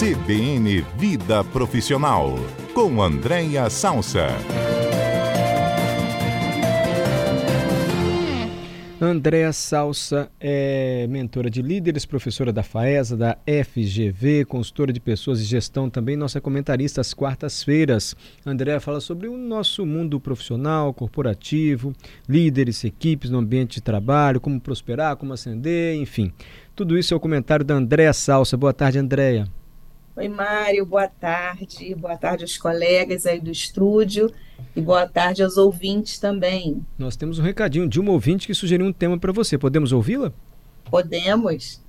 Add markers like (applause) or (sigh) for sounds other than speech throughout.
CBN Vida Profissional, com Andréia Salsa. Andréa Salsa é mentora de líderes, professora da FAESA, da FGV, consultora de pessoas e gestão também, nossa comentarista às quartas-feiras. Andréa fala sobre o nosso mundo profissional, corporativo, líderes, equipes no ambiente de trabalho, como prosperar, como ascender, enfim. Tudo isso é o comentário da Andréa Salsa. Boa tarde, Andréa. Oi, Mário, boa tarde. Boa tarde aos colegas aí do estúdio e boa tarde aos ouvintes também. Nós temos um recadinho de uma ouvinte que sugeriu um tema para você. Podemos ouvi-la? Podemos.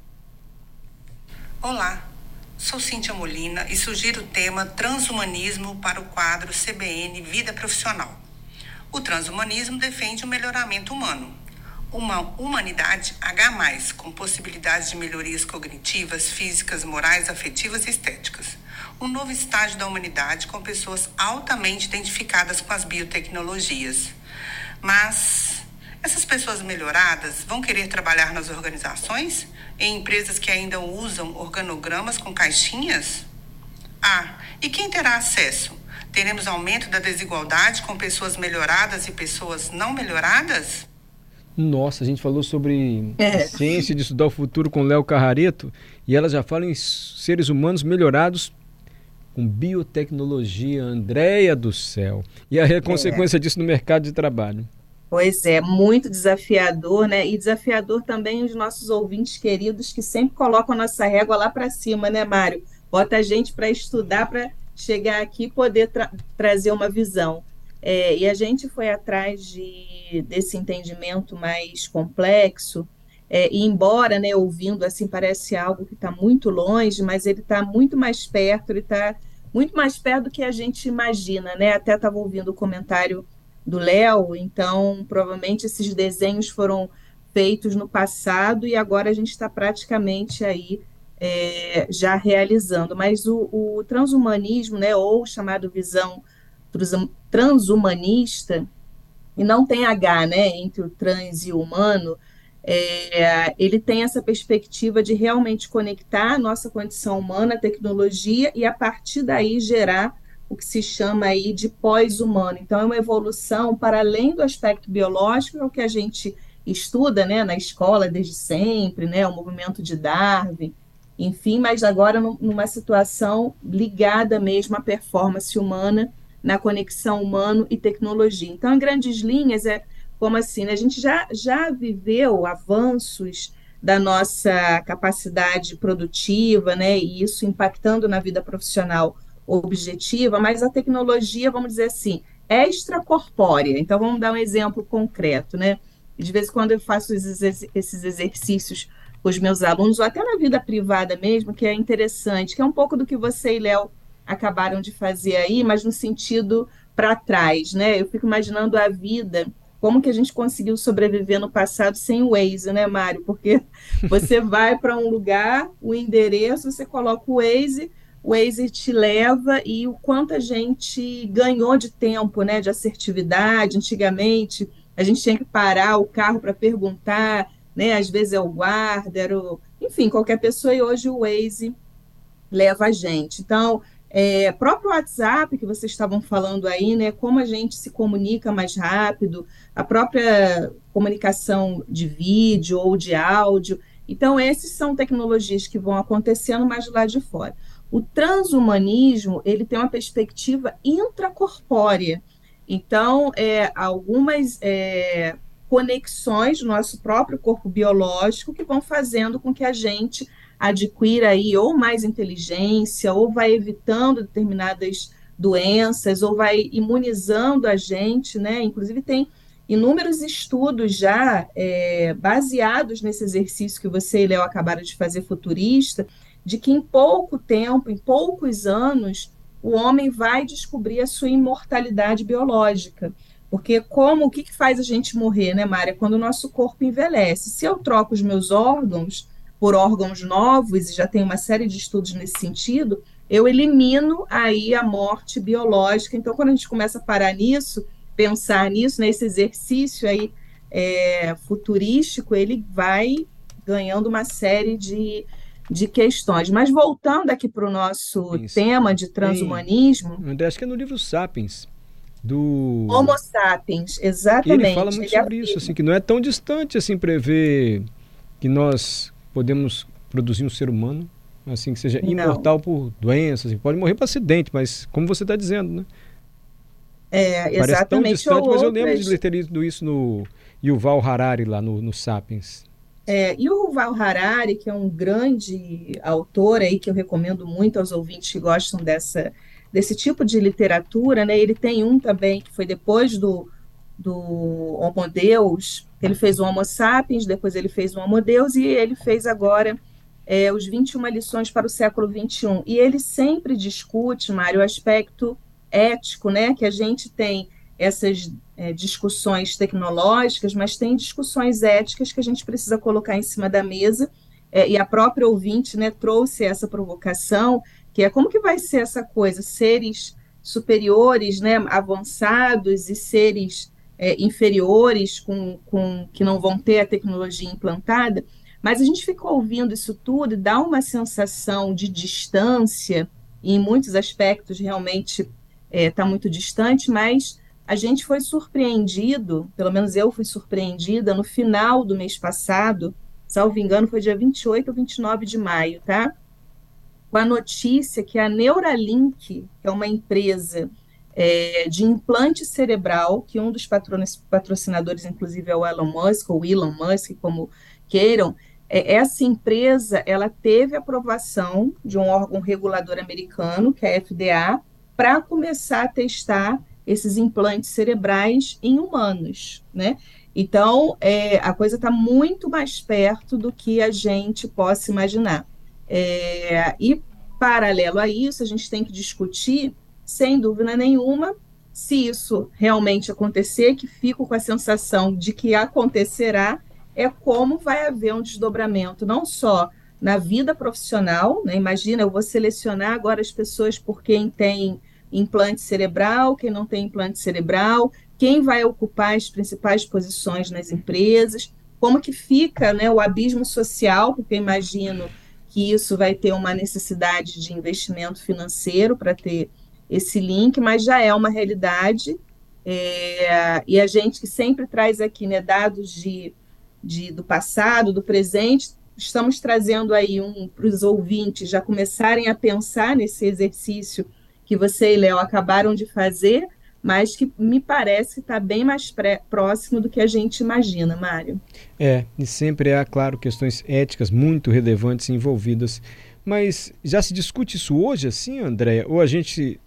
Olá, sou Cíntia Molina e sugiro o tema Transhumanismo para o quadro CBN Vida Profissional. O transhumanismo defende o melhoramento humano uma humanidade H+, com possibilidades de melhorias cognitivas, físicas, morais, afetivas e estéticas. Um novo estágio da humanidade com pessoas altamente identificadas com as biotecnologias. Mas essas pessoas melhoradas vão querer trabalhar nas organizações? Em empresas que ainda usam organogramas com caixinhas? Ah, e quem terá acesso? Teremos aumento da desigualdade com pessoas melhoradas e pessoas não melhoradas? Nossa, a gente falou sobre é. ciência de estudar o futuro com Léo Carrareto e ela já fala em seres humanos melhorados com biotecnologia, Andréia do céu. E a é. consequência disso no mercado de trabalho. Pois é, muito desafiador, né? E desafiador também os nossos ouvintes queridos que sempre colocam a nossa régua lá para cima, né, Mário? Bota a gente para estudar, para chegar aqui e poder tra trazer uma visão. É, e a gente foi atrás de, desse entendimento mais complexo, é, e embora, né, ouvindo assim, parece algo que está muito longe, mas ele está muito mais perto, ele está muito mais perto do que a gente imagina, né? Até estava ouvindo o comentário do Léo, então provavelmente esses desenhos foram feitos no passado e agora a gente está praticamente aí é, já realizando. Mas o, o transhumanismo, né, ou chamado visão transhumanista, e não tem H, né, entre o trans e o humano, é, ele tem essa perspectiva de realmente conectar a nossa condição humana à tecnologia e a partir daí gerar o que se chama aí de pós-humano. Então é uma evolução para além do aspecto biológico, é o que a gente estuda, né, na escola desde sempre, né, o movimento de Darwin, enfim, mas agora numa situação ligada mesmo à performance humana na conexão humano e tecnologia. Então, em grandes linhas, é como assim, né? a gente já, já viveu avanços da nossa capacidade produtiva, né? E isso impactando na vida profissional objetiva, mas a tecnologia, vamos dizer assim, é extracorpórea. Então, vamos dar um exemplo concreto, né? De vez em quando eu faço esses exercícios com os meus alunos, ou até na vida privada mesmo, que é interessante, que é um pouco do que você e Léo acabaram de fazer aí, mas no sentido para trás, né? Eu fico imaginando a vida, como que a gente conseguiu sobreviver no passado sem o Waze, né, Mário? Porque (laughs) você vai para um lugar, o endereço, você coloca o Waze, o Waze te leva e o quanto a gente ganhou de tempo, né, de assertividade. Antigamente, a gente tinha que parar o carro para perguntar, né? Às vezes é o guarda, era o... enfim, qualquer pessoa, e hoje o Waze leva a gente. Então, é, próprio WhatsApp, que vocês estavam falando aí, né? Como a gente se comunica mais rápido, a própria comunicação de vídeo ou de áudio. Então, essas são tecnologias que vão acontecendo mais lado de fora. O transhumanismo, ele tem uma perspectiva intracorpórea. Então, é, algumas é, conexões do nosso próprio corpo biológico que vão fazendo com que a gente adquira aí ou mais inteligência, ou vai evitando determinadas doenças, ou vai imunizando a gente, né? Inclusive tem inúmeros estudos já é, baseados nesse exercício que você e Léo acabaram de fazer futurista, de que em pouco tempo, em poucos anos, o homem vai descobrir a sua imortalidade biológica. Porque como o que, que faz a gente morrer, né, Mária? Quando o nosso corpo envelhece. Se eu troco os meus órgãos, por órgãos novos, e já tem uma série de estudos nesse sentido, eu elimino aí a morte biológica. Então, quando a gente começa a parar nisso, pensar nisso, nesse exercício aí é, futurístico, ele vai ganhando uma série de, de questões. Mas voltando aqui para o nosso Isso. tema de transhumanismo. André, acho que é no livro Sapiens. Do Homo sapiens, exatamente. ele fala muito ele sobre isso, assim, que não é tão distante assim prever que nós podemos produzir um ser humano assim que seja não. imortal por doenças, assim, pode morrer por acidente, mas como você está dizendo, né? É, Parece exatamente. tão distante, mas eu lembro de ter lido isso no Yuval Harari lá no, no Sapiens. É, e o Yuval Harari, que é um grande autor aí que eu recomendo muito aos ouvintes que gostam dessa, desse tipo de literatura, né? Ele tem um também que foi depois do, do Homo Deus, ele fez o Homo Sapiens, depois ele fez o Homo Deus e ele fez agora é, os 21 lições para o século 21. E ele sempre discute, Mário, o aspecto ético, né? Que a gente tem essas é, discussões tecnológicas, mas tem discussões éticas que a gente precisa colocar em cima da mesa. É, e a própria ouvinte né, trouxe essa provocação, que é como que vai ser essa coisa, seres superiores, né, avançados e seres é, inferiores com, com que não vão ter a tecnologia implantada. Mas a gente fica ouvindo isso tudo e dá uma sensação de distância, e em muitos aspectos realmente está é, muito distante, mas a gente foi surpreendido, pelo menos eu fui surpreendida, no final do mês passado, salvo engano, foi dia 28 ou 29 de maio, tá? Com a notícia que a Neuralink, que é uma empresa é, de implante cerebral, que um dos patrocinadores, inclusive, é o Elon Musk, ou Elon Musk, como queiram, é, essa empresa ela teve aprovação de um órgão regulador americano, que é a FDA, para começar a testar esses implantes cerebrais em humanos, né? Então, é, a coisa está muito mais perto do que a gente possa imaginar. É, e, paralelo a isso, a gente tem que discutir, sem dúvida nenhuma, se isso realmente acontecer, que fico com a sensação de que acontecerá, é como vai haver um desdobramento, não só na vida profissional, né? imagina, eu vou selecionar agora as pessoas por quem tem implante cerebral, quem não tem implante cerebral, quem vai ocupar as principais posições nas empresas, como que fica né, o abismo social, porque eu imagino que isso vai ter uma necessidade de investimento financeiro para ter esse link, mas já é uma realidade. É, e a gente que sempre traz aqui né, dados de, de, do passado, do presente, estamos trazendo aí um para os ouvintes já começarem a pensar nesse exercício que você e Léo acabaram de fazer, mas que me parece estar tá bem mais pré, próximo do que a gente imagina, Mário. É, e sempre há, claro, questões éticas muito relevantes envolvidas. Mas já se discute isso hoje, assim, Andréia? Ou a gente,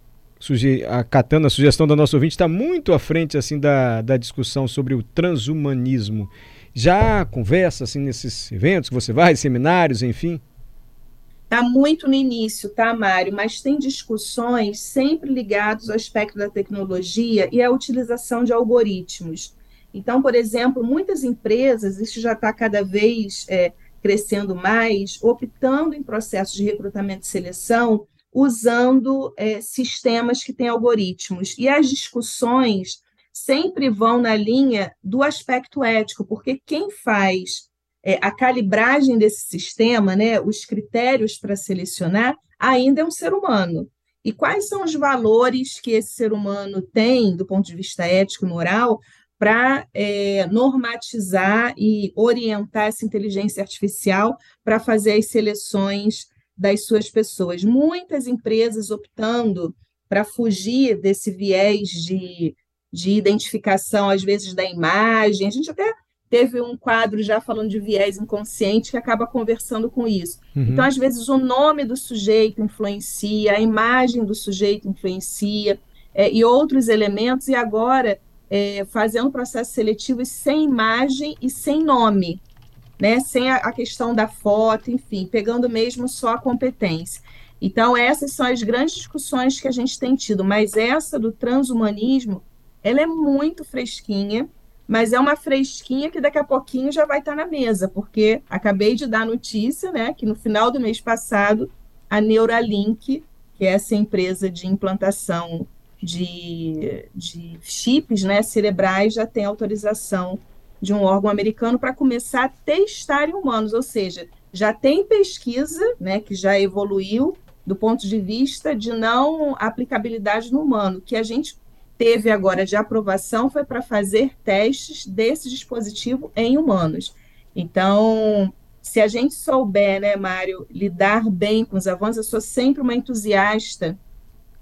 acatando a sugestão da nossa ouvinte, está muito à frente assim da, da discussão sobre o transhumanismo? Já conversa assim nesses eventos que você vai, seminários, enfim? Está muito no início, tá, Mário? Mas tem discussões sempre ligadas ao aspecto da tecnologia e à utilização de algoritmos. Então, por exemplo, muitas empresas, isso já está cada vez é, crescendo mais, optando em processos de recrutamento e seleção usando é, sistemas que têm algoritmos. E as discussões sempre vão na linha do aspecto ético, porque quem faz é, a calibragem desse sistema, né, os critérios para selecionar, ainda é um ser humano. E quais são os valores que esse ser humano tem, do ponto de vista ético e moral, para é, normatizar e orientar essa inteligência artificial para fazer as seleções das suas pessoas? Muitas empresas optando para fugir desse viés de, de identificação, às vezes, da imagem. A gente até teve um quadro já falando de viés inconsciente que acaba conversando com isso. Uhum. Então, às vezes, o nome do sujeito influencia, a imagem do sujeito influencia, é, e outros elementos, e agora é, fazendo processo seletivo sem imagem e sem nome, né? sem a, questão da foto, enfim, pegando mesmo só a competência. Então, essas são as grandes discussões que a gente tem tido, mas essa do transhumanismo, ela é muito fresquinha, mas é uma fresquinha que daqui a pouquinho já vai estar na mesa, porque acabei de dar notícia, né, que no final do mês passado a Neuralink, que é essa empresa de implantação de, de chips né, cerebrais, já tem autorização de um órgão americano para começar a testar em humanos, ou seja, já tem pesquisa, né, que já evoluiu do ponto de vista de não aplicabilidade no humano, que a gente teve agora de aprovação foi para fazer testes desse dispositivo em humanos. Então, se a gente souber, né, Mário, lidar bem com os avanços, eu sou sempre uma entusiasta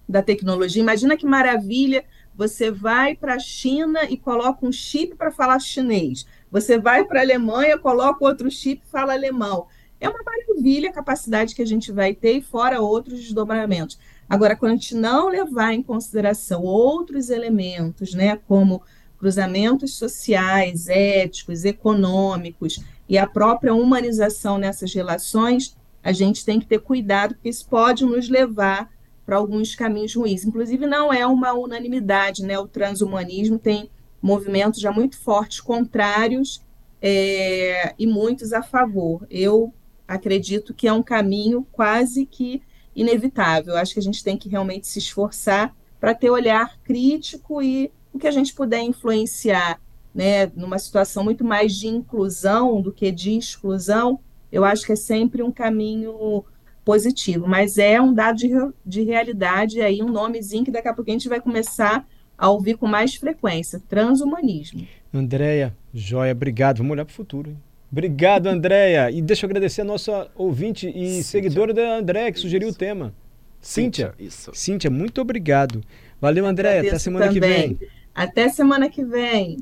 da tecnologia. Imagina que maravilha você vai para a China e coloca um chip para falar chinês. Você vai para a Alemanha, coloca outro chip e fala alemão. É uma maravilha a capacidade que a gente vai ter, fora outros desdobramentos. Agora, quando a gente não levar em consideração outros elementos, né, como cruzamentos sociais, éticos, econômicos e a própria humanização nessas relações, a gente tem que ter cuidado, porque isso pode nos levar para alguns caminhos ruins. Inclusive, não é uma unanimidade, né? O transhumanismo tem movimentos já muito fortes contrários é, e muitos a favor. Eu acredito que é um caminho quase que inevitável. Acho que a gente tem que realmente se esforçar para ter olhar crítico e o que a gente puder influenciar, né, numa situação muito mais de inclusão do que de exclusão, eu acho que é sempre um caminho positivo, mas é um dado de, de realidade aí, um nomezinho que daqui a pouco a gente vai começar a ouvir com mais frequência, transhumanismo. Andréia, joia, obrigado. Vamos olhar para o futuro. Hein? Obrigado, Andréia. E deixa eu agradecer a nossa ouvinte e Cíntia. seguidora da Andréia, que sugeriu isso. o tema. Cíntia, Cíntia, isso. Cíntia, muito obrigado. Valeu, Andréia. Até semana também. que vem. Até semana que vem.